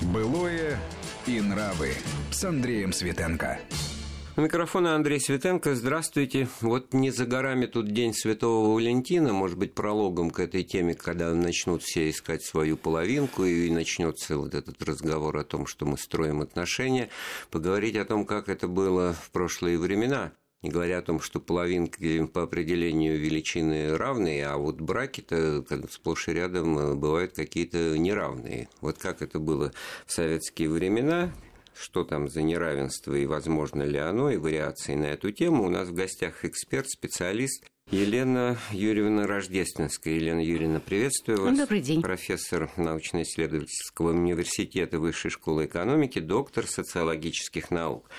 Былое и нравы с Андреем Светенко. У микрофона Андрей Светенко. Здравствуйте. Вот не за горами тут День Святого Валентина, может быть, прологом к этой теме, когда начнут все искать свою половинку и начнется вот этот разговор о том, что мы строим отношения, поговорить о том, как это было в прошлые времена. Не говоря о том, что половинки по определению величины равные, а вот браки-то сплошь и рядом бывают какие-то неравные. Вот как это было в советские времена, что там за неравенство и возможно ли оно, и вариации на эту тему. У нас в гостях эксперт, специалист – Елена Юрьевна Рождественская. Елена Юрьевна, приветствую вас. Добрый день. Профессор научно-исследовательского университета Высшей школы экономики, доктор социологических наук.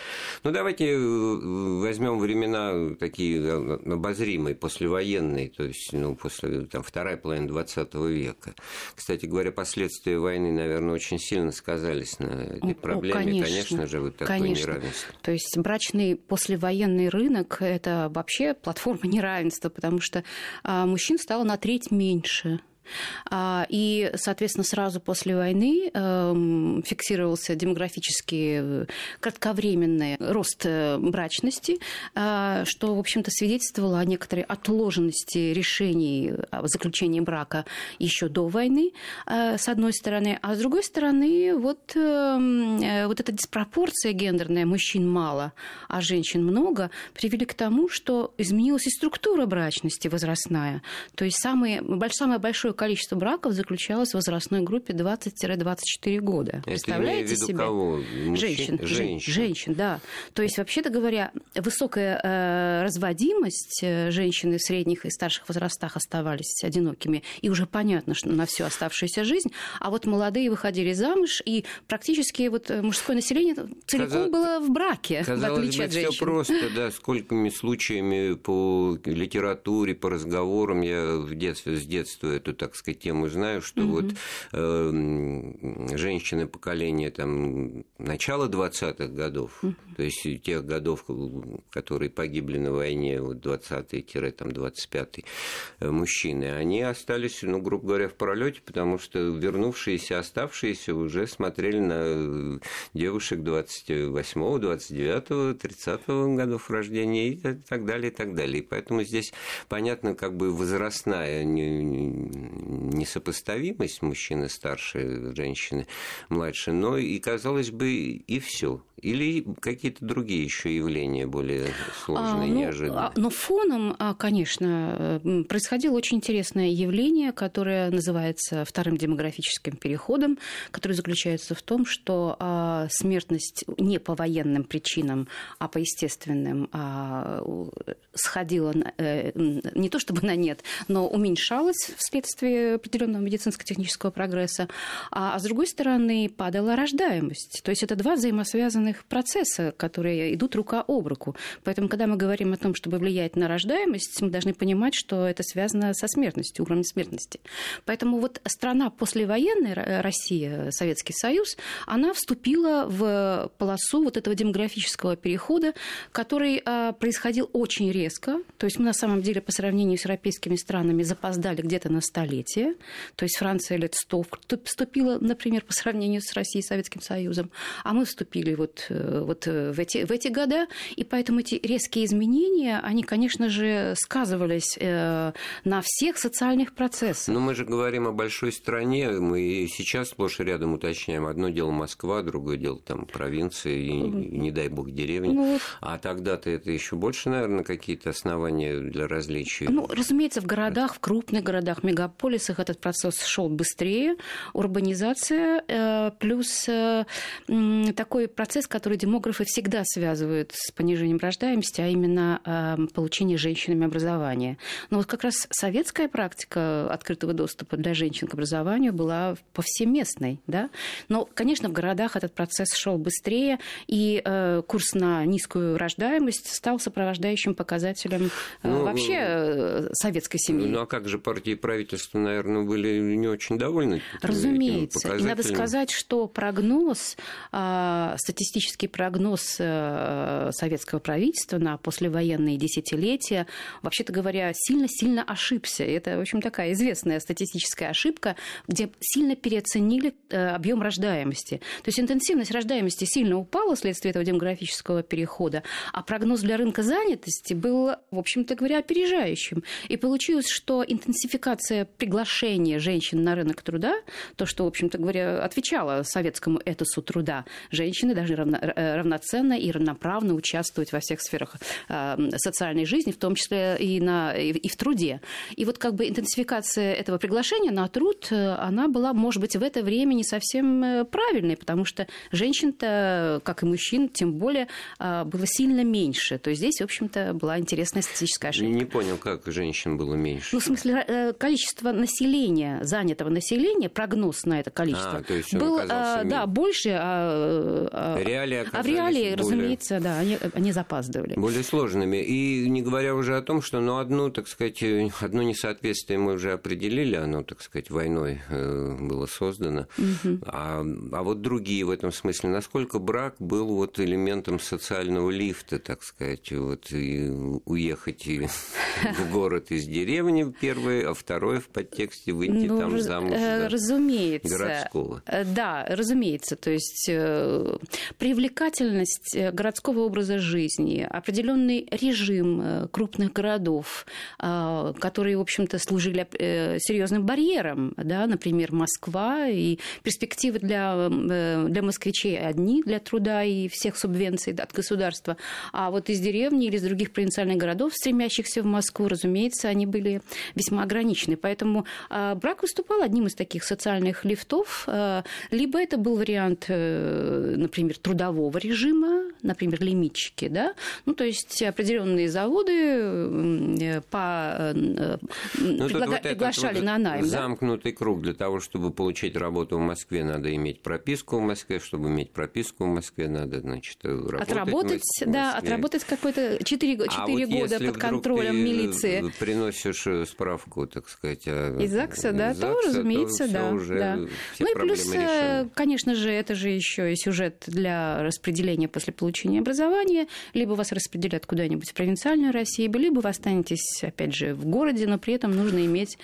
Ну, давайте э, возьмем времена такие э, обозримые, послевоенные, то есть, ну, после там, второй половины 20 века. Кстати говоря, последствия войны, наверное, очень сильно сказались на этой проблеме. Конечно, конечно же, вот такое конечно. неравенство. То есть брачный послевоенный рынок – это вообще платформа неравенства равенства, потому что а, мужчин стало на треть меньше. А, и, соответственно, сразу после войны эм, фиксировался демографический э, кратковременный рост э, брачности, а, что, в общем-то, свидетельствовало о некоторой отложенности решений о заключении брака еще до войны, э, с одной стороны. А с другой стороны, вот, эм, вот эта диспропорция гендерная, мужчин мало, а женщин много, привели к тому, что изменилась и структура брачности возрастная. То есть самое, самое большое количество браков заключалось в возрастной группе 20-24 года. Это Представляете себе? Кого? Мужчин? Женщин, женщин. Женщин, да. То есть, вообще-то говоря, высокая э, разводимость э, женщины в средних и старших возрастах оставались одинокими. И уже понятно, что на всю оставшуюся жизнь. А вот молодые выходили замуж, и практически вот э, мужское население целиком Казалось, было в браке, в отличие от женщин. все просто, да, сколькими случаями по литературе, по разговорам я в детстве, с детства эту, так сказать, тему знаю, что угу. вот э, женщины поколения там начала 20-х годов, угу. то есть тех годов, которые погибли на войне, вот 20-25 э, мужчины, они остались, ну, грубо говоря, в пролете, потому что вернувшиеся, оставшиеся уже смотрели на девушек 28 29 30 годов рождения и так далее, и так далее. И поэтому здесь понятно, как бы возрастная несопоставимость мужчины старше, женщины младше, но и, казалось бы, и все. Или какие-то другие еще явления более сложные, а, ну, неожиданные? А, но фоном, а, конечно, происходило очень интересное явление, которое называется вторым демографическим переходом, которое заключается в том, что а, смертность не по военным причинам, а по естественным сходила э, не то чтобы на нет, но уменьшалась вследствие определенного медицинско-технического прогресса, а, а с другой стороны падала рождаемость. То есть это два взаимосвязанных процесса, которые идут рука об руку. Поэтому, когда мы говорим о том, чтобы влиять на рождаемость, мы должны понимать, что это связано со смертностью, уровнем смертности. Поэтому вот страна послевоенная, Россия, Советский Союз, она вступила в полосу вот этого демографического перехода, который а, происходил очень резко. То есть мы на самом деле по сравнению с европейскими странами запоздали где-то на столетие. То есть Франция лет 100 вступила, например, по сравнению с Россией и Советским Союзом, а мы вступили вот вот, вот э, в, эти, в эти года, и поэтому эти резкие изменения, они, конечно же, сказывались э, на всех социальных процессах. Но мы же говорим о большой стране, мы сейчас сплошь и рядом уточняем, одно дело Москва, другое дело там провинции, и, и не дай бог деревни, ну, а тогда-то это еще больше, наверное, какие-то основания для различий. Ну, разумеется, в городах, в крупных городах, мегаполисах этот процесс шел быстрее, урбанизация, э, плюс такой процесс, который демографы всегда связывают с понижением рождаемости, а именно э, получение женщинами образования. Но вот как раз советская практика открытого доступа для женщин к образованию была повсеместной. Да? Но, конечно, в городах этот процесс шел быстрее, и э, курс на низкую рождаемость стал сопровождающим показателем э, ну, вообще э, советской семьи. Ну а как же партии и правительство общества, наверное, были не очень довольны. Разумеется. И надо сказать, что прогноз, а, статистический прогноз э, советского правительства на послевоенные десятилетия, вообще-то говоря, сильно-сильно ошибся. Это, в общем, такая известная статистическая ошибка, где сильно переоценили э, объем рождаемости. То есть интенсивность рождаемости сильно упала вследствие этого демографического перехода, а прогноз для рынка занятости был, в общем-то говоря, опережающим. И получилось, что интенсификация приглашения женщин на рынок труда, то, что, в общем-то говоря, отвечало советскому этосу труда, женщины должны равно, э, равноценно и равноправно участвовать во всех сферах э, социальной жизни, в том числе и, на, и в труде. И вот как бы интенсификация этого приглашения на труд, э, она была, может быть, в это время не совсем правильной, потому что женщин-то, как и мужчин, тем более было сильно меньше. То есть здесь, в общем-то, была интересная статистическая ошибка. Не понял, как женщин было меньше. Ну, в смысле, количество населения, занятого населения, прогноз на это количество а, был, да, больше, а, а, реалии а в реалии, более... разумеется, да, они, они запаздывали. Более сложными. И не говоря уже о том, что ну, одну, так сказать, одно несоответствие мы уже определили, оно, так сказать, войной э, было создано. Угу. А, а вот другие в этом смысле, насколько брак был вот элементом социального лифта, так сказать, вот и уехать в город из деревни первый, а второй в подтексте выйти ну, там замуж э, разумеется. городского. Э, да, разумеется. То есть э, привлекательность городского образа жизни, определенный режим крупных городов, которые, в общем-то, служили серьезным барьером, да, например, Москва и перспективы для, для москвичей одни для труда и всех субвенций от государства, а вот из деревни или из других провинциальных городов, стремящихся в Москву, разумеется, они были весьма ограничены. Поэтому брак выступал одним из таких социальных лифтов, э, либо это был вариант, э, например, трудового режима, например, лимитчики, да, ну, то есть определенные заводы э, по... ну, предлага... вот приглашали вот на найм. Замкнутый да? круг. Для того, чтобы получить работу в Москве, надо иметь прописку в Москве. Чтобы иметь прописку в Москве, надо, значит, работать Отработать, в Москве. да, отработать какой-то 4, 4 а года вот под контролем милиции. приносишь справку, так сказать, из ЗАГСа, да, ЗАГСа, то, разумеется, то да. Уже да. ну и плюс, э, решены. конечно же, это же еще и сюжет для распределения после получения образования. Либо вас распределят куда-нибудь в провинциальную Россию, либо вы останетесь, опять же, в городе, но при этом нужно иметь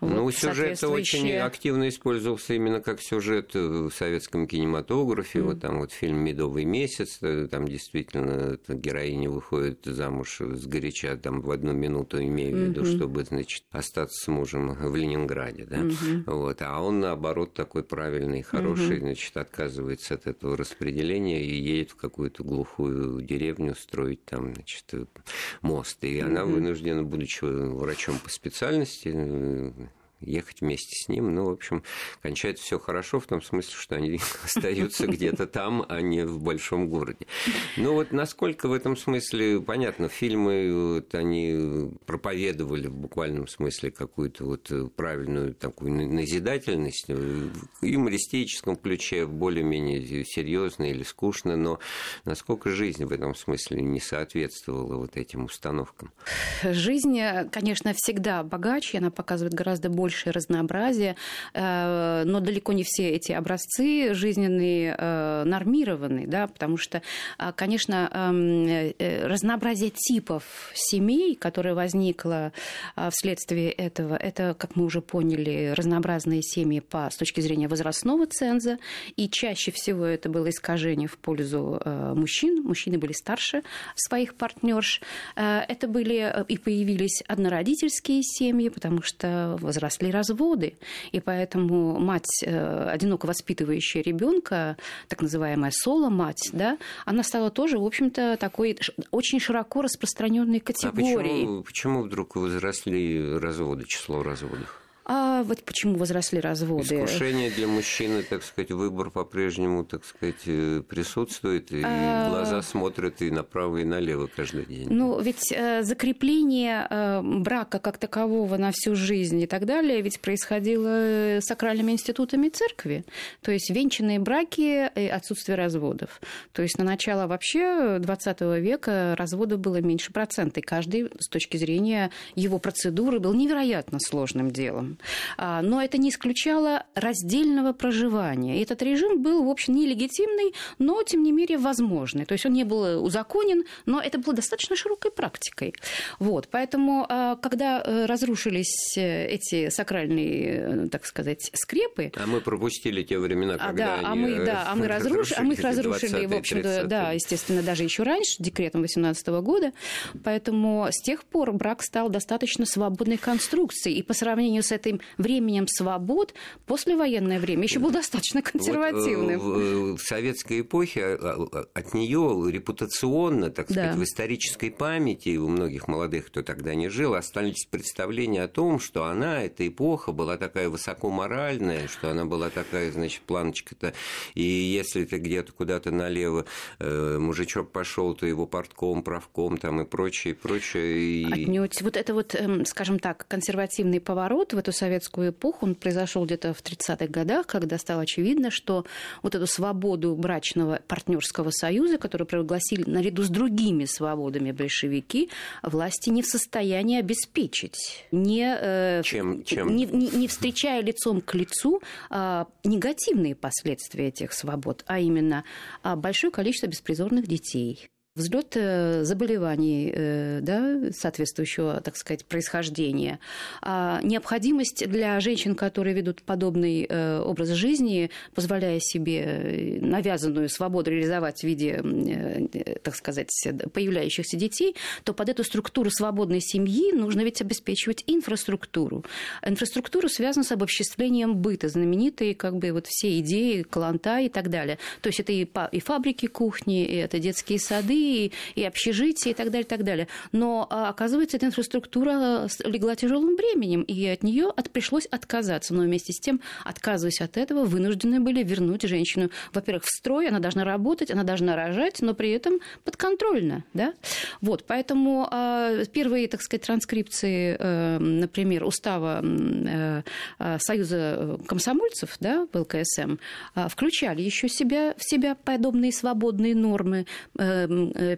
вот, Ну, сюжет очень активно использовался именно как сюжет в советском кинематографе. Mm. Вот там вот фильм «Медовый месяц», э, там действительно героиня выходит замуж с горяча там в одну минуту, имея в виду, mm-hmm. чтобы, значит, остаться с мужем в Ленинграде, да. Mm-hmm. Вот, а он, наоборот, такой правильный, хороший, угу. значит, отказывается от этого распределения и едет в какую-то глухую деревню строить там, значит, мост. И угу. она вынуждена, будучи врачом по специальности, ехать вместе с ним. Ну, в общем, кончается все хорошо в том смысле, что они остаются где-то там, а не в большом городе. Ну, вот насколько в этом смысле, понятно, фильмы, вот, они проповедовали в буквальном смысле какую-то вот правильную такую назидательность, в юмористическом ключе, более-менее серьезно или скучно, но насколько жизнь в этом смысле не соответствовала вот этим установкам? Жизнь, конечно, всегда богаче, она показывает гораздо больше большее разнообразие, э, но далеко не все эти образцы жизненные э, нормированы, да, потому что, э, конечно, эм, разнообразие типов семей, которое возникло вследствие этого, это, как мы уже поняли, разнообразные семьи по, с точки зрения возрастного ценза, и чаще всего это было искажение в пользу мужчин. Мужчины были старше своих партнерш. Это были и появились однородительские семьи, потому что возрасли произошли разводы, и поэтому мать, э, одиноко воспитывающая ребенка, так называемая соло-мать, да, она стала тоже, в общем-то, такой очень широко распространенной категорией. А почему, почему вдруг возросли разводы, число разводов? А вот почему возросли разводы? Искушение для мужчины, так сказать, выбор по-прежнему, так сказать, э, присутствует, и а... глаза смотрят и направо, и налево каждый день. Ну, ведь э, закрепление э, брака как такового на всю жизнь и так далее ведь происходило сакральными институтами церкви. То есть венчанные браки и отсутствие разводов. То есть на начало вообще 20 века разводов было меньше процента, и каждый с точки зрения его процедуры был невероятно сложным делом. А, но это не исключало раздельного проживания. И этот режим был, в общем, нелегитимный, но, тем не менее, возможный. То есть он не был узаконен, но это было достаточно широкой практикой. Вот. Поэтому, а, когда э, разрушились э, эти сакральные, э, так сказать, скрепы... А мы пропустили те времена, а, когда да, а мы, да, а мы, разруш... а мы их разрушили, в общем-то, да, естественно, даже еще раньше, декретом 18 года. Поэтому с тех пор брак стал достаточно свободной конструкцией. И по сравнению с этим временем свобод, послевоенное время еще был достаточно консервативным. Вот, в, в советской эпохе от нее репутационно, так сказать, да. в исторической памяти у многих молодых, кто тогда не жил, остались представления о том, что она, эта эпоха, была такая высокоморальная, что она была такая, значит, планочка-то, и если ты где-то куда-то налево э, мужичок пошел, то его портком, правком там и прочее, и прочее. И... Отнюдь. Вот это вот, эм, скажем так, консервативный поворот в эту советскую эпоху, он произошел где-то в 30-х годах, когда стало очевидно, что вот эту свободу брачного партнерского союза, который прогласили наряду с другими свободами большевики, власти не в состоянии обеспечить. Не, э, чем, чем? Не, не, не встречая лицом к лицу э, негативные последствия этих свобод, а именно э, большое количество беспризорных детей, взлет э, заболеваний э, да, соответствующего, так сказать, происхождения, а необходимость для женщин, которые ведут подобный э, образ жизни, позволяя себе навязанную свободу реализовать в виде, так сказать, появляющихся детей, то под эту структуру свободной семьи нужно ведь обеспечивать инфраструктуру. Инфраструктура связана с обобществлением быта, знаменитые как бы вот все идеи, кланта и так далее. То есть это и, и фабрики кухни, и это детские сады, и общежития и так далее, и так далее. Но а, оказывается, эта инфраструктура легла тяжелым бременем, и от нее от, пришлось отказаться. Но вместе с тем, отказываясь от этого, вынуждены были вернуть женщину, во-первых, в строй, она должна работать, она должна рожать, но при этом подконтрольно. Да? Вот, поэтому а, первые, так сказать, транскрипции, э, например, устава э, э, Союза комсомольцев, да, ЛКСМ, а, включали еще себя, в себя подобные свободные нормы Э,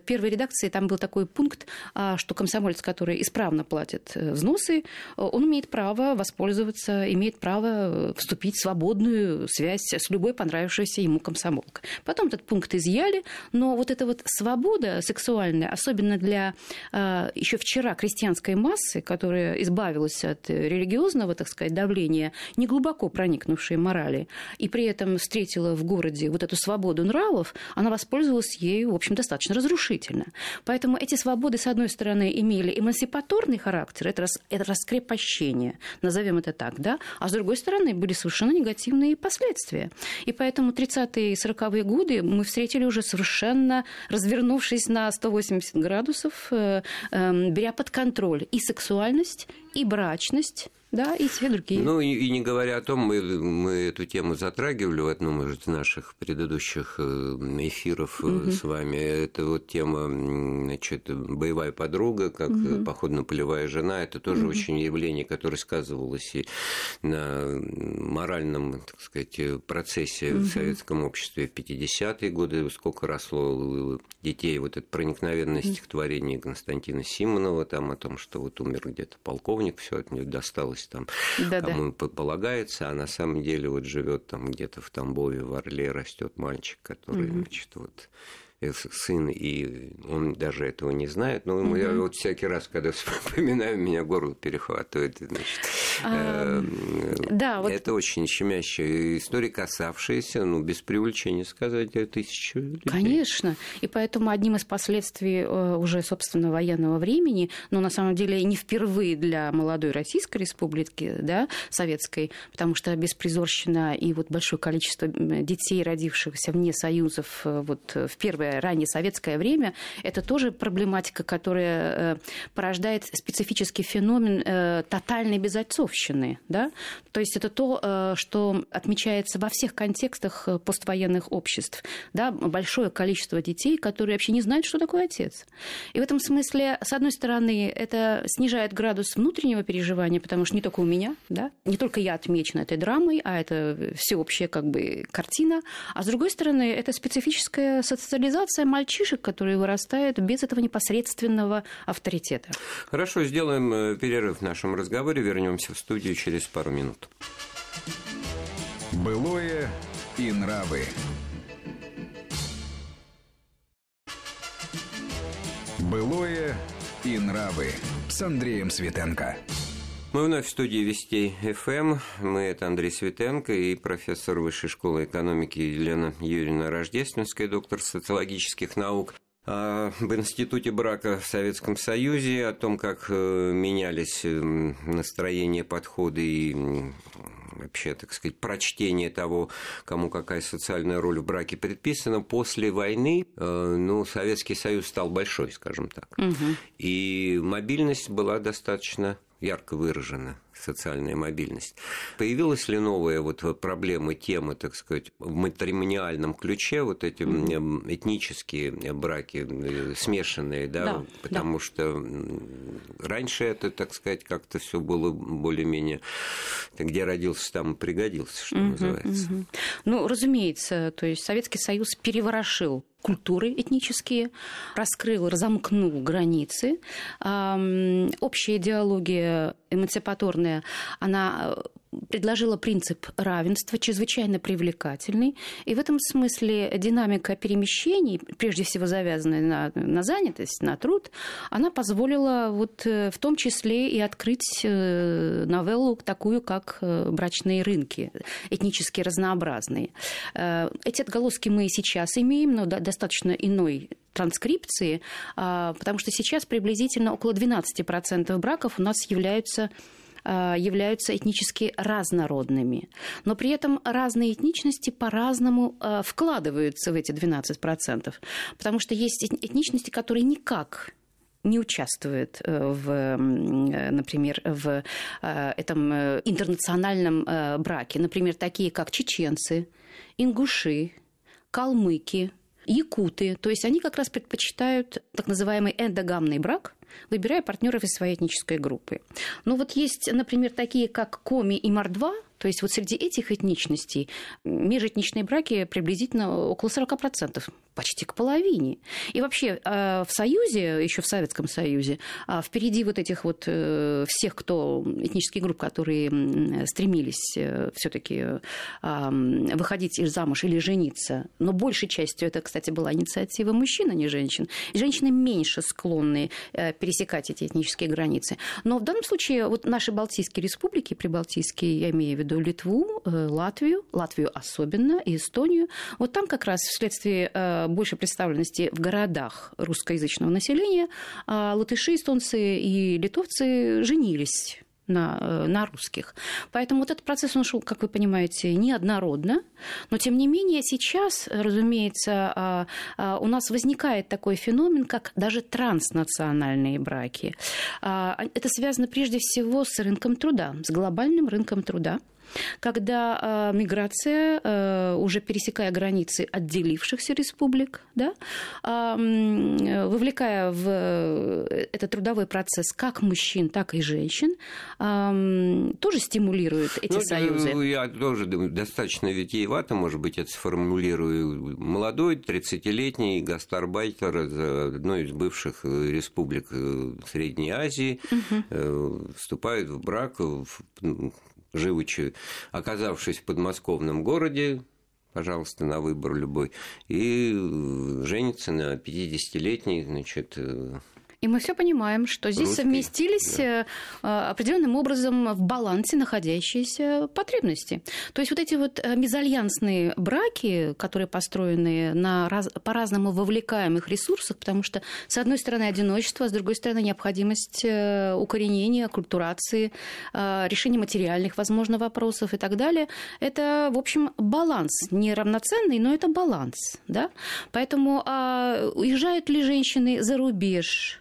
первой редакции там был такой пункт, а, что комсомолец, который исправно платит э, взносы, он имеет право воспользоваться, имеет право э, вступить в свободную связь с любой понравившейся ему комсомолкой. Потом этот пункт изъяли, но вот эта вот свобода сексуальная, особенно для еще вчера крестьянской массы, которая избавилась от религиозного, так сказать, давления, не глубоко проникнувшей морали, и при этом встретила в городе вот эту свободу нравов, она воспользовалась ею, в общем, достаточно разрушительно. Поэтому эти свободы, с одной стороны, имели эмансипаторный характер, это, рас, это раскрепощение, назовем это так, да, а с другой стороны, были совершенно негативные последствия. И поэтому 30-е и 40-е годы мы встретили уже совершенно развернувшись на 180 градусов, э, э, беря под контроль и сексуальность, и брачность, да, и все другие. Ну, и, и не говоря о том, мы, мы эту тему затрагивали в одном из наших предыдущих э, эфиров угу. с вами. Это вот тема, значит, боевая подруга, как угу. походно-полевая жена. Это тоже угу. очень явление, которое сказывалось и на моральном, так сказать, процессе угу. в советском обществе в 50-е годы. Сколько росло детей. Вот это проникновенное угу. стихотворение Константина Симонова там о том, что вот умер где-то полковник, все от него досталось пусть там да -да. кому полагается, а на самом деле вот живет там где-то в Тамбове, в Орле растет мальчик, который, угу. значит, вот сын, и он даже этого не знает. Но угу. я вот всякий раз, когда вспоминаю, меня горло перехватывает. Значит, а, э, да, вот... Это очень щемящая история, касавшаяся, ну, без преувеличения сказать, тысячу людей. Конечно. И поэтому одним из последствий э, уже, собственно, военного времени, но на самом деле не впервые для молодой Российской Республики, да, советской, потому что беспризорщина и вот большое количество детей, родившихся вне союзов э, вот в первое раннее советское время, это тоже проблематика, которая э, порождает специфический феномен э, тотальной безотцовщины. Да? То есть это то, э, что отмечается во всех контекстах поствоенных обществ. Да? Большое количество детей, которые вообще не знают, что такое отец. И в этом смысле, с одной стороны, это снижает градус внутреннего переживания, потому что не только у меня, да? не только я отмечена этой драмой, а это всеобщая как бы картина, а с другой стороны, это специфическая социализация социализация мальчишек, которые вырастают без этого непосредственного авторитета. Хорошо, сделаем э, перерыв в нашем разговоре, вернемся в студию через пару минут. Былое и нравы. Былое и нравы с Андреем Светенко. Мы вновь в студии Вестей ФМ. Мы это Андрей Светенко и профессор Высшей школы экономики Елена Юрьевна Рождественская, доктор социологических наук об институте брака в Советском Союзе, о том, как э, менялись э, настроения, подходы и вообще, так сказать, прочтение того, кому какая социальная роль в браке предписана. После войны, э, ну, Советский Союз стал большой, скажем так. Угу. И мобильность была достаточно ярко выражена социальная мобильность. Появилась ли новая вот проблема, тема, так сказать, в матримониальном ключе, вот эти этнические браки э, смешанные, да, да потому да. что раньше это, так сказать, как-то все было более-менее, где родился, там и пригодился, что называется. Ну, разумеется, то есть Советский Союз переворошил культуры этнические, раскрыл, разомкнул границы. Общая идеология эмансипаторная, она предложила принцип равенства, чрезвычайно привлекательный. И в этом смысле динамика перемещений, прежде всего завязанная на, на занятость, на труд, она позволила вот э, в том числе и открыть э, новеллу такую, как э, брачные рынки, этнически разнообразные. Эти отголоски мы и сейчас имеем, но достаточно иной транскрипции, а, потому что сейчас приблизительно около 12% браков у нас являются являются этнически разнородными. Но при этом разные этничности по-разному э, вкладываются в эти 12%. Потому что есть этничности, которые никак не участвуют э, в, например, в этом интернациональном браке. Например, такие как чеченцы, ингуши, калмыки, якуты. То есть они как раз предпочитают так называемый эндогамный брак, выбирая партнеров из своей этнической группы. Но вот есть, например, такие, как Коми и Мордва, то есть вот среди этих этничностей межэтничные браки приблизительно около 40%, почти к половине. И вообще э, в Союзе, еще в Советском Союзе, а впереди вот этих вот э, всех, кто этнических групп, которые стремились э, все-таки выходить из замуж или жениться, но большей частью это, кстати, была инициатива мужчин, а не женщин. И женщины меньше склонны пересекать эти этнические границы. Но в данном случае вот наши Балтийские республики, прибалтийские, я имею в виду Литву, Латвию, Латвию особенно, и Эстонию, вот там как раз вследствие больше представленности в городах русскоязычного населения, а латыши, эстонцы и литовцы женились на, э, на русских. Поэтому вот этот процесс, он шел, как вы понимаете, неоднородно, но тем не менее сейчас, разумеется, а, а, у нас возникает такой феномен, как даже транснациональные браки. Это связано прежде всего с рынком труда, с глобальным рынком труда когда э, миграция, э, уже пересекая границы отделившихся республик, да, э, вовлекая в э, этот трудовой процесс как мужчин, так и женщин, э, тоже стимулирует эти ну, союзы. Я тоже достаточно витиевато, может быть, это сформулирую. Молодой, 30-летний гастарбайтер из одной из бывших республик э, Средней Азии угу. вступает в брак в живучи, оказавшись в подмосковном городе, пожалуйста, на выбор любой, и женится на 50-летней, значит, и мы все понимаем, что здесь Русский, совместились да. Э, определенным образом в балансе находящиеся потребности. То есть вот эти вот э, мезальянсные браки, которые построены на раз, по-разному вовлекаемых ресурсах, потому что, с одной стороны, одиночество, а с другой стороны, необходимость э, укоренения, культурации, решения материальных, возможно, вопросов и так далее, это, в общем, баланс. Неравноценный, но это баланс. Да? Поэтому а, уезжают ли женщины за рубеж?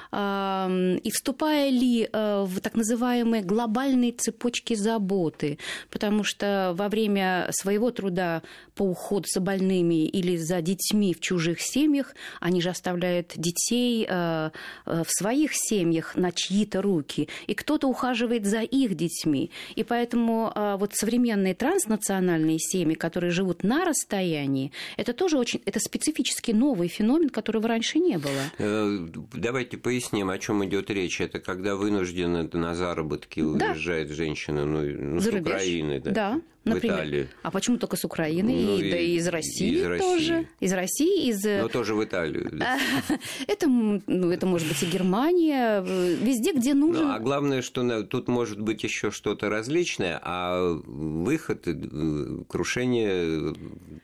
и вступая ли в так называемые глобальные цепочки заботы, потому что во время своего труда по уходу за больными или за детьми в чужих семьях, они же оставляют детей в своих семьях на чьи-то руки, и кто-то ухаживает за их детьми. И поэтому вот современные транснациональные семьи, которые живут на расстоянии, это тоже очень, это специфически новый феномен, которого раньше не было. Э, давайте поясним, о чем идет речь. Это когда вынуждены на заработки да. уезжает женщина ну, ну, с Украины. Да. да. Например. в Италию. А почему только с Украины? Ну, и, и, да и из России из тоже. России. Из России, из... Но тоже в Италию. Да. это, ну, это может быть и Германия, везде, где нужно. Ну, а главное, что тут может быть еще что-то различное, а выход, э, крушение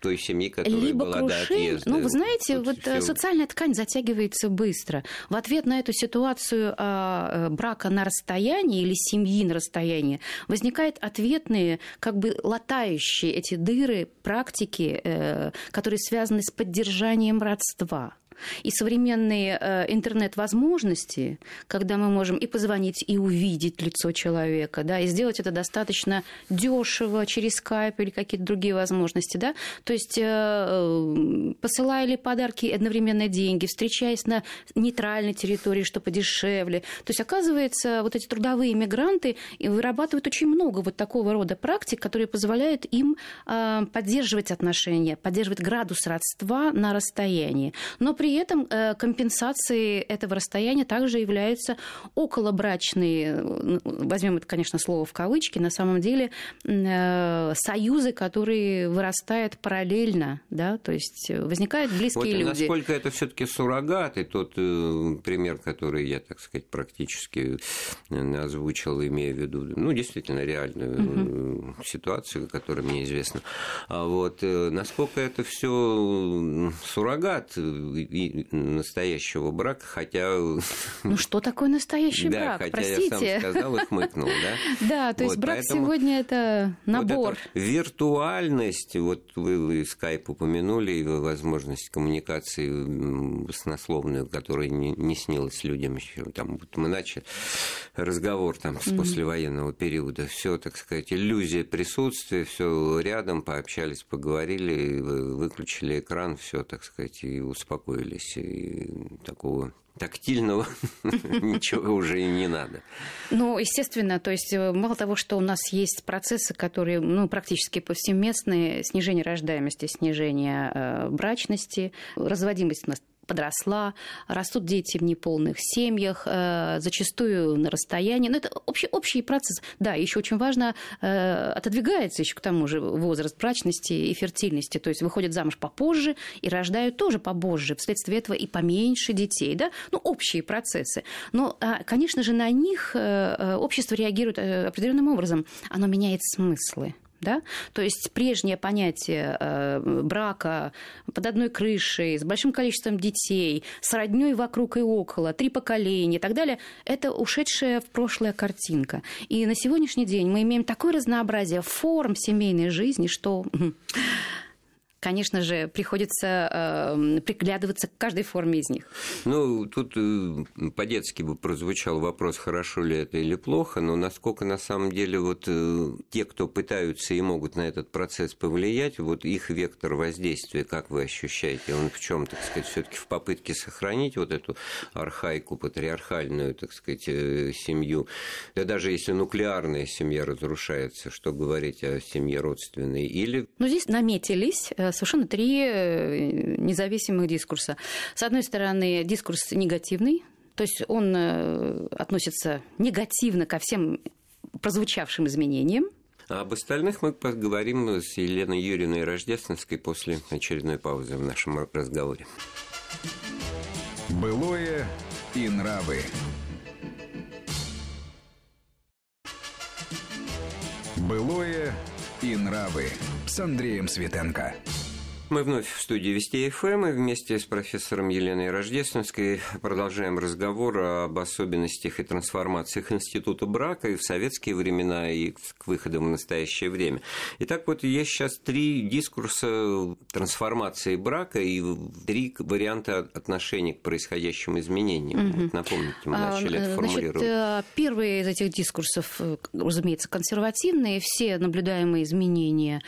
той семьи, которая Либо была крушение, до отъезда. Ну, вы знаете, вот всё... социальная ткань затягивается быстро. В ответ на эту ситуацию а, э, брака на расстоянии или семьи на расстоянии возникают ответные, как бы латающие эти дыры практики, э, которые связаны с поддержанием родства. И современные э, интернет-возможности, когда мы можем и позвонить, и увидеть лицо человека, да, и сделать это достаточно дешево через скайп или какие-то другие возможности, да, то есть э, э, посылая ли подарки одновременно деньги, встречаясь на нейтральной территории, что подешевле. То есть, оказывается, вот эти трудовые мигранты вырабатывают очень много вот такого рода практик, которые позволяют им поддерживать отношения, поддерживать градус родства на расстоянии. Но при при этом э, компенсацией этого расстояния также являются околобрачные, возьмем это, конечно, слово в кавычки, на самом деле э, союзы, которые вырастают параллельно, да, то есть возникают близкие вот, люди. Насколько это все-таки суррогат, и тот э, пример, который я, так сказать, практически озвучил, имея в виду, ну, действительно, реальную угу. ситуацию, которая мне известна. А вот насколько это все суррогат, настоящего брака, хотя... Ну что такое настоящий брак? Да, хотя Простите. я сам сказал и хмыкнул, да? Да, то есть брак сегодня это набор. виртуальность, вот вы скайп упомянули, и возможность коммуникации баснословную, которая не, снилась людям еще. Там мы начали разговор там с послевоенного периода. Все, так сказать, иллюзия присутствия, все рядом, пообщались, поговорили, выключили экран, все, так сказать, и успокоились успокоились, и такого тактильного ничего уже и не надо. Ну, естественно, то есть э, мало того, что у нас есть процессы, которые ну, практически повсеместные, снижение рождаемости, снижение э, брачности, разводимость у нас подросла, растут дети в неполных семьях, э, зачастую на расстоянии. Но это общий, общий процесс. Да, еще очень важно, э, отодвигается еще к тому же возраст брачности и фертильности. То есть выходят замуж попозже и рождают тоже попозже, вследствие этого и поменьше детей. Да? Ну, общие процессы. Но, а, конечно же, на них э, общество реагирует определенным образом. Оно меняет смыслы. Да? То есть прежнее понятие э, брака под одной крышей, с большим количеством детей, с родней вокруг и около, три поколения и так далее, это ушедшая в прошлое картинка. И на сегодняшний день мы имеем такое разнообразие форм семейной жизни, что конечно же, приходится э, приглядываться к каждой форме из них. Ну, тут э, по-детски бы прозвучал вопрос, хорошо ли это или плохо, но насколько на самом деле вот э, те, кто пытаются и могут на этот процесс повлиять, вот их вектор воздействия, как вы ощущаете, он в чем, так сказать, все-таки в попытке сохранить вот эту архаику, патриархальную, так сказать, э, семью, да даже если нуклеарная семья разрушается, что говорить о семье родственной, или... Ну, здесь наметились э, совершенно три э, независимых дискурса. С одной стороны, дискурс негативный, то есть он э, относится негативно ко всем прозвучавшим изменениям. А об остальных мы поговорим с Еленой Юрьевной Рождественской после очередной паузы в нашем разговоре. Былое и нравы. Былое и нравы с Андреем Светенко. Мы вновь в студии Вести ФМ и вместе с профессором Еленой Рождественской продолжаем разговор об особенностях и трансформациях института брака и в советские времена, и к выходам в настоящее время. Итак, вот есть сейчас три дискурса трансформации брака и три варианта отношений к происходящим изменениям. Угу. Вот напомните, мы а, начали это формулировать. Значит, э, первый из этих дискурсов, э, разумеется, консервативные. Все наблюдаемые изменения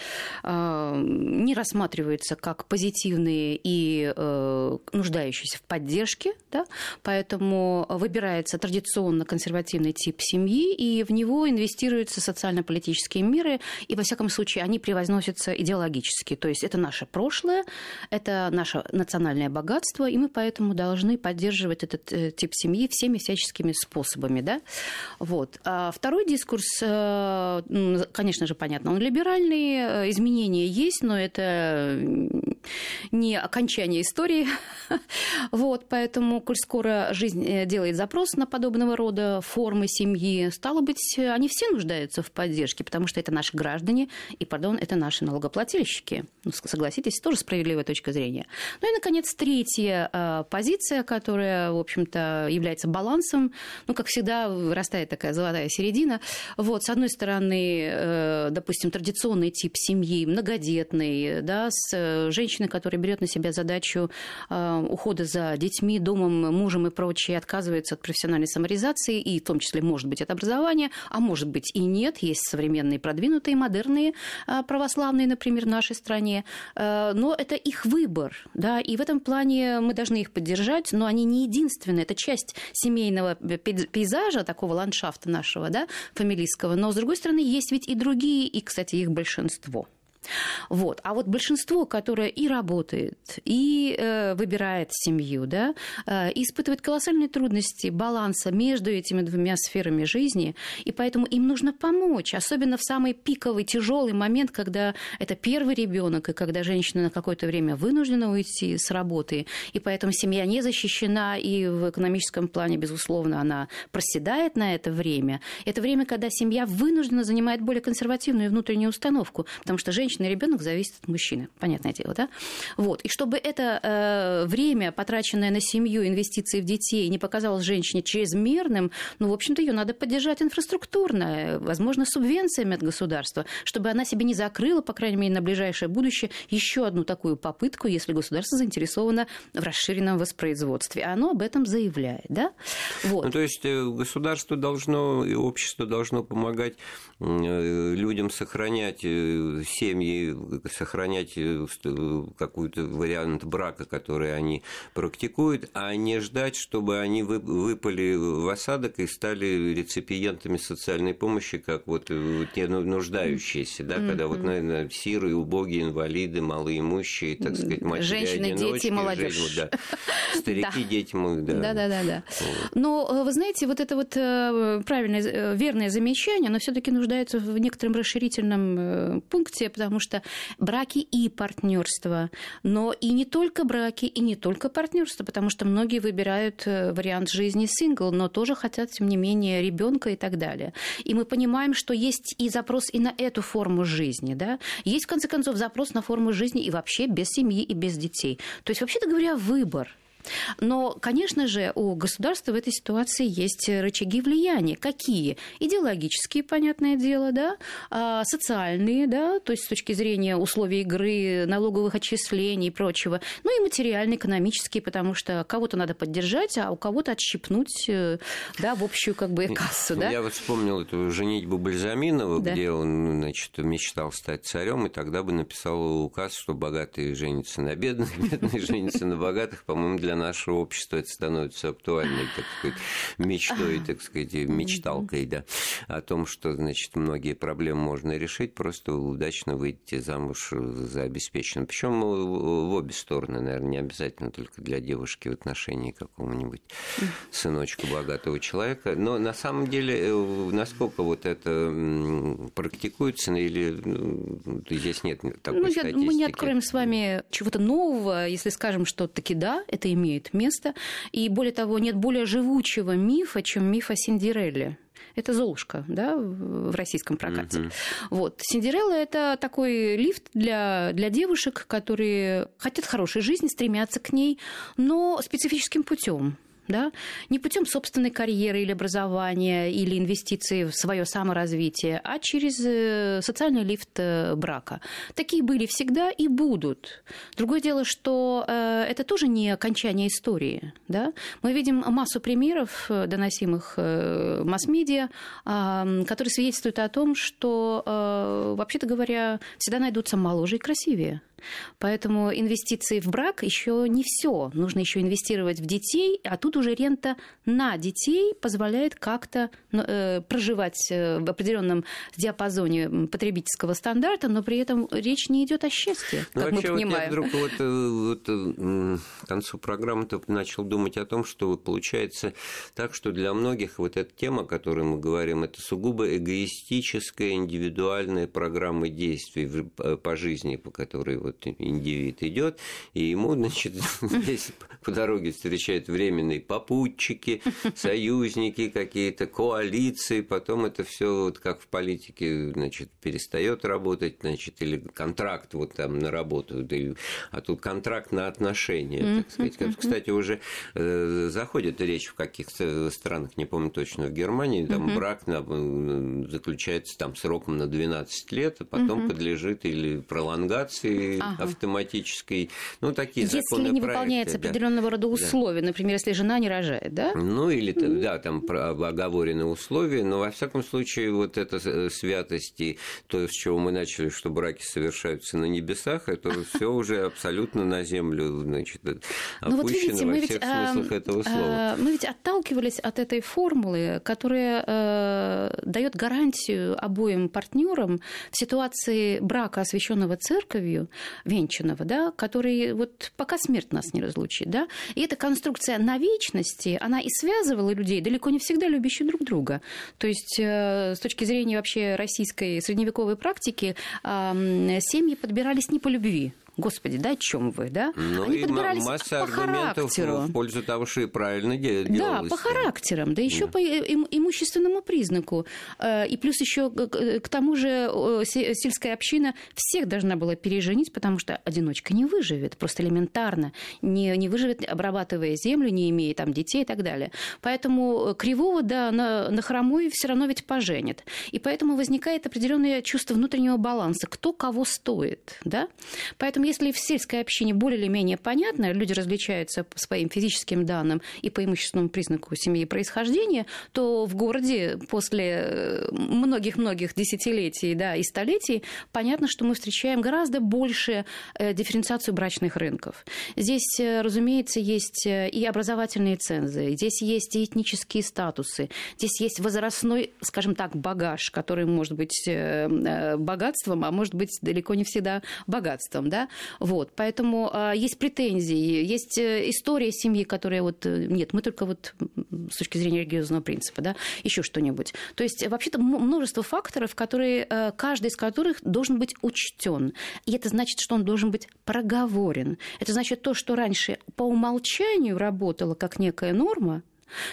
э, не рассматриваются воспринимаются как позитивные и э, нуждающиеся в поддержке, да? поэтому выбирается традиционно консервативный тип семьи, и в него инвестируются социально-политические меры, и, во всяком случае, они превозносятся идеологически. То есть это наше прошлое, это наше национальное богатство, и мы поэтому должны поддерживать этот э, тип семьи всеми всяческими способами. Да? Вот. А второй дискурс, э, конечно же, понятно, он либеральный, э, изменения есть, но это не окончание истории. вот, поэтому, коль скоро жизнь э, делает запрос на подобного рода формы семьи, стало быть, они все нуждаются в поддержке, потому что это наши граждане, и, пардон, это наши налогоплательщики. Ну, согласитесь, тоже справедливая точка зрения. Ну и, наконец, третья э, позиция, которая, в общем-то, является балансом, ну, как всегда, вырастает такая золотая середина. Вот, с одной стороны, э, допустим, традиционный тип семьи, многодетный, да, с женщины, которая берет на себя задачу э, ухода за детьми, домом, мужем и прочее, отказывается от профессиональной самореализации, и в том числе, может быть, от образования, а может быть и нет. Есть современные, продвинутые, модерные э, православные, например, в нашей стране. Э, но это их выбор, да, и в этом плане мы должны их поддержать, но они не единственные. Это часть семейного пейзажа, такого ландшафта нашего, да, фамилийского. Но, с другой стороны, есть ведь и другие, и, кстати, их большинство. Вот. А вот большинство, которое и работает, и э, выбирает семью, да, э, испытывает колоссальные трудности баланса между этими двумя сферами жизни, и поэтому им нужно помочь, особенно в самый пиковый, тяжелый момент, когда это первый ребенок, и когда женщина на какое-то время вынуждена уйти с работы, и поэтому семья не защищена, и в экономическом плане, безусловно, она проседает на это время. Это время, когда семья вынуждена занимает более консервативную внутреннюю установку, потому что женщина женщина и ребенок зависит от мужчины, понятное дело, да? Вот. И чтобы это э, время, потраченное на семью, инвестиции в детей, не показалось женщине чрезмерным, ну, в общем-то, ее надо поддержать инфраструктурно, возможно, субвенциями от государства, чтобы она себе не закрыла, по крайней мере, на ближайшее будущее еще одну такую попытку, если государство заинтересовано в расширенном воспроизводстве. Оно об этом заявляет, да? Вот. Ну, то есть э, государство должно и общество должно помогать э, людям сохранять семьи семьи, сохранять э, какой-то вариант брака, который они практикуют, а не ждать, чтобы они выпали в осадок и стали реципиентами социальной помощи, как вот э, те ну, нуждающиеся, да, когда вот, наверное, сиры, убогие, инвалиды, малоимущие, так сказать, матери Женщины, дети, молодежь. Жизнь, да, старики, дети, да. Да, да, да, да. Но э, вы знаете, вот это вот правильное, верное замечание, оно все-таки нуждается в некотором расширительном пункте, потому потому что браки и партнерство, но и не только браки, и не только партнерство, потому что многие выбирают э, вариант жизни сингл, но тоже хотят, тем не менее, ребенка и так далее. И мы понимаем, что есть и запрос и на эту форму жизни, да? Есть, в конце концов, запрос на форму жизни и вообще без семьи и без детей. То есть, вообще-то говоря, выбор – но, конечно же, у государства в этой ситуации есть рычаги влияния. Какие? Идеологические, понятное дело, да, а, социальные, да, то есть с точки зрения условий игры, налоговых отчислений и прочего, ну и материально экономические, потому что кого-то надо поддержать, а у кого-то отщипнуть, э, да, в общую как бы кассу, да. Я вот вспомнил эту женитьбу Бальзаминова, да. где он, значит, мечтал стать царем, и тогда бы написал указ, что богатые женятся на бедных, бедные женятся на богатых, по-моему, для нашего общества это становится актуальной, так сказать, мечтой, так сказать, мечталкой, да, о том, что, значит, многие проблемы можно решить, просто удачно выйти замуж за обеспеченным. Причем в обе стороны, наверное, не обязательно только для девушки в отношении какого-нибудь сыночка богатого человека. Но на самом деле, э, насколько вот это практикуется, или ну, здесь нет такой ну, статистики? Мы не откроем с вами чего-то нового, если скажем, что таки да, это имеет имеет место. И более того, нет более живучего мифа, чем миф о Синдерелле. Это Золушка, да, в российском прокате. Угу. Вот. Синдерелла – это такой лифт для, для девушек, которые хотят хорошей жизни, стремятся к ней, но специфическим путем да, не путем собственной карьеры или образования или инвестиций в свое саморазвитие, а через э, социальный лифт э, брака. Такие были всегда и будут. Другое дело, что э, это тоже не окончание истории. Да? Мы видим массу примеров, доносимых масс-медиа, которые свидетельствуют о том, что, вообще-то говоря, всегда найдутся моложе и красивее. Поэтому инвестиции в брак еще не все. Нужно еще инвестировать в детей, а тут уже рента на детей позволяет как-то ну, э, проживать э, в определенном диапазоне потребительского стандарта, но при этом речь не идет о счастье, ну, как вообще, мы понимаем. Вот я вдруг вот, э, вот к концу программы начал думать о том, что получается так, что для многих вот эта тема, о которой мы говорим, это сугубо эгоистическая, индивидуальная программа действий по жизни, по которой вот индивид идет, и ему, значит, здесь по дороге встречают временные попутчики, союзники какие-то, коалиции, потом это все вот как в политике, значит, перестает работать, значит, или контракт вот там на работу, а тут контракт на отношения, так сказать. Кстати, уже э, заходит речь в каких-то странах, не помню точно, в Германии, там брак заключается там сроком на 12 лет, а потом подлежит или пролонгации, ага. автоматической. Ну, такие Если не выполняется да. определенного рода условия, да. например, если жена не рожает, да? Ну, или, да, там оговоренные условия, но, во всяком случае, вот эта э, святость и то, с чего мы начали, что браки совершаются на небесах, это все уже абсолютно на землю, значит, опущено ну, вот видите, во всех а, смыслах этого слова. А, мы ведь отталкивались от этой формулы, которая э, дает гарантию обоим партнерам в ситуации брака, освященного церковью, венчанного, да, который вот пока смерть нас не разлучит, да, и эта конструкция на вечности, она и связывала людей, далеко не всегда любящих друг друга. То есть э, с точки зрения вообще российской средневековой практики семьи подбирались не по любви, Господи, да о чем вы, да? Ну, Они подбирались масса по характеру. в пользу того, что и правильно делалось. Да, по характерам, да еще да. по имущественному признаку. Э, и плюс еще к тому же сельская община всех должна была переженить, потому что одиночка не выживет, просто элементарно. Не, не выживет, обрабатывая землю, не имея там детей и так далее. Поэтому кривого, да, на, на хромой все равно ведь поженит. И поэтому возникает определенное чувство внутреннего баланса, кто кого стоит, да? Поэтому если в сельской общине более или менее понятно, люди различаются по своим физическим данным и по имущественному признаку семьи и происхождения, то в городе после э, многих-многих десятилетий да, и столетий понятно, что мы встречаем гораздо больше э, дифференциацию брачных рынков. Здесь, э, разумеется, есть и образовательные цензы, здесь есть и этнические статусы, здесь есть возрастной, скажем так, багаж, который может быть богатством, а может быть далеко не всегда богатством. Да? Вот, поэтому а, есть претензии, есть э, история семьи, которая вот... Э, нет, мы только вот с точки зрения религиозного принципа, да, еще что-нибудь. То есть вообще-то множество факторов, которые, э, каждый из которых должен быть учтен. И это значит, что он должен быть проговорен. Это значит то, что раньше по умолчанию работало как некая норма,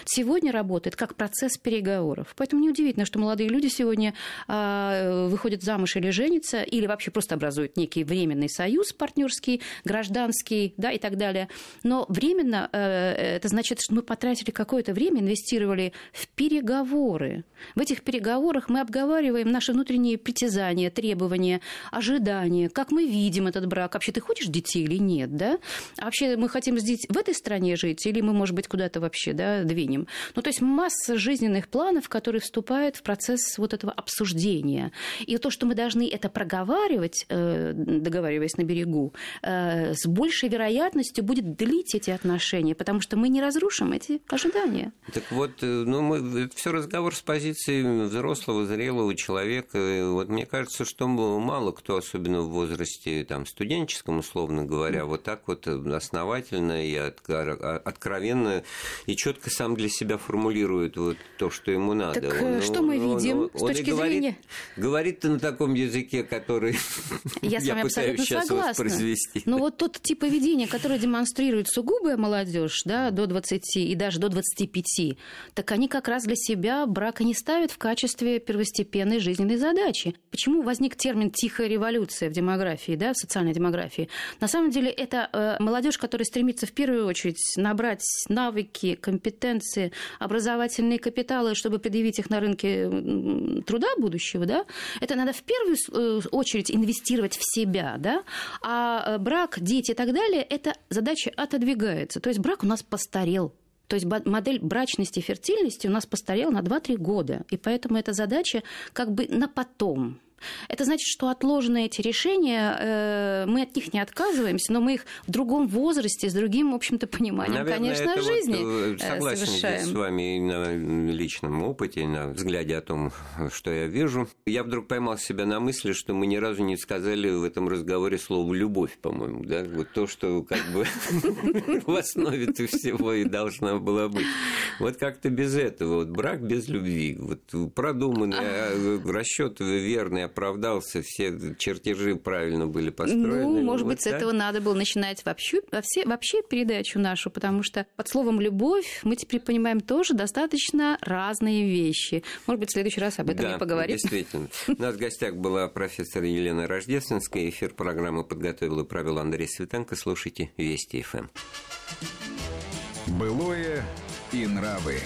сегодня работает как процесс переговоров. Поэтому неудивительно, что молодые люди сегодня э, выходят замуж или женятся, или вообще просто образуют некий временный союз партнерский, гражданский да, и так далее. Но временно э, это значит, что мы потратили какое-то время, инвестировали в переговоры. В этих переговорах мы обговариваем наши внутренние притязания, требования, ожидания, как мы видим этот брак. Вообще ты хочешь детей или нет, да? А вообще мы хотим здесь в этой стране жить, или мы, может быть, куда-то вообще, да, двинем. Ну, то есть масса жизненных планов, которые вступают в процесс вот этого обсуждения. И то, что мы должны это проговаривать, э, договариваясь на берегу, э, с большей вероятностью будет длить эти отношения, потому что мы не разрушим эти ожидания. Так вот, э, ну, мы, все разговор с позиции взрослого, зрелого человека. Вот мне кажется, что мало кто, особенно в возрасте там, студенческом, условно говоря, вот так вот основательно и откровенно и четко сам для себя формулирует вот то, что ему надо. Так он, что мы он, видим он, с точки говорит, зрения... Говорит на таком языке, который я, с вами абсолютно согласна. Но вот тот тип поведения, который демонстрирует сугубая молодежь, да, до 20 и даже до 25, так они как раз для себя брака не ставят в качестве первостепенной жизненной задачи. Почему возник термин «тихая революция» в демографии, да, в социальной демографии? На самом деле это э, молодежь, которая стремится в первую очередь набрать навыки, компетенции, образовательные капиталы, чтобы предъявить их на рынке труда будущего, да, это надо в первую э, очередь инвестировать в себя, да, а э, брак, дети и так далее, эта задача отодвигается. То есть брак у нас постарел, то есть модель брачности и фертильности у нас постарела на 2-3 года, и поэтому эта задача как бы на потом. Это значит, что отложенные эти решения, э, мы от них не отказываемся, но мы их в другом возрасте, с другим, в общем-то, пониманием, Наверное, конечно, жизни вот, э, согласен совершаем. здесь с вами и на личном опыте, и на взгляде о том, что я вижу. Я вдруг поймал себя на мысли, что мы ни разу не сказали в этом разговоре слово «любовь», по-моему, да? Вот то, что как бы в основе всего и должна была быть. Вот как-то без этого, вот брак без любви, вот продуманный расчет верный, оправдался, все чертежи правильно были построены. Ну, может вот быть, так? с этого надо было начинать вообще, вообще, вообще передачу нашу, потому что под словом «любовь» мы теперь понимаем тоже достаточно разные вещи. Может быть, в следующий раз об этом да, и поговорим. действительно. У нас в гостях была профессор Елена Рождественская. Эфир программы подготовил и провел Андрей Светенко. Слушайте Вести ФМ. Былое и нравы.